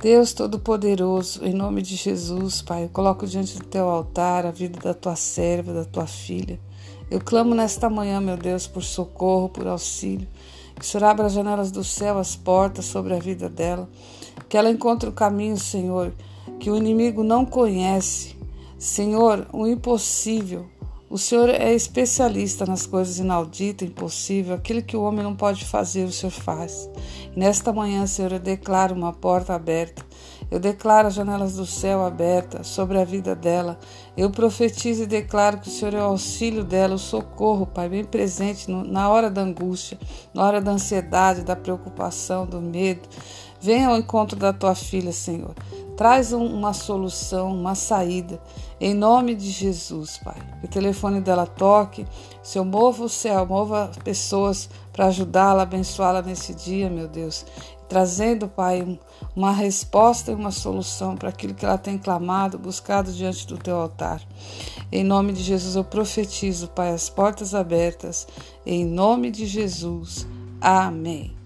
Deus Todo-Poderoso, em nome de Jesus, Pai, eu coloco diante do teu altar a vida da tua serva, da tua filha. Eu clamo nesta manhã, meu Deus, por socorro, por auxílio. Que o Senhor abra as janelas do céu, as portas sobre a vida dela. Que ela encontre o caminho, Senhor, que o inimigo não conhece. Senhor, o impossível. O Senhor é especialista nas coisas inauditas, impossível, aquilo que o homem não pode fazer, o Senhor faz. Nesta manhã, Senhor, eu declaro uma porta aberta. Eu declaro as janelas do céu abertas sobre a vida dela. Eu profetizo e declaro que o Senhor é o auxílio dela, o socorro, Pai, bem presente no, na hora da angústia, na hora da ansiedade, da preocupação, do medo. Venha ao encontro da tua filha, Senhor. Traz um, uma solução, uma saída. Em nome de Jesus, Pai. Que o telefone dela toque. Senhor, mova o céu, mova pessoas para ajudá-la, abençoá-la nesse dia, meu Deus. Trazendo, Pai, uma resposta e uma solução para aquilo que ela tem clamado, buscado diante do teu altar. Em nome de Jesus, eu profetizo, Pai, as portas abertas. Em nome de Jesus. Amém.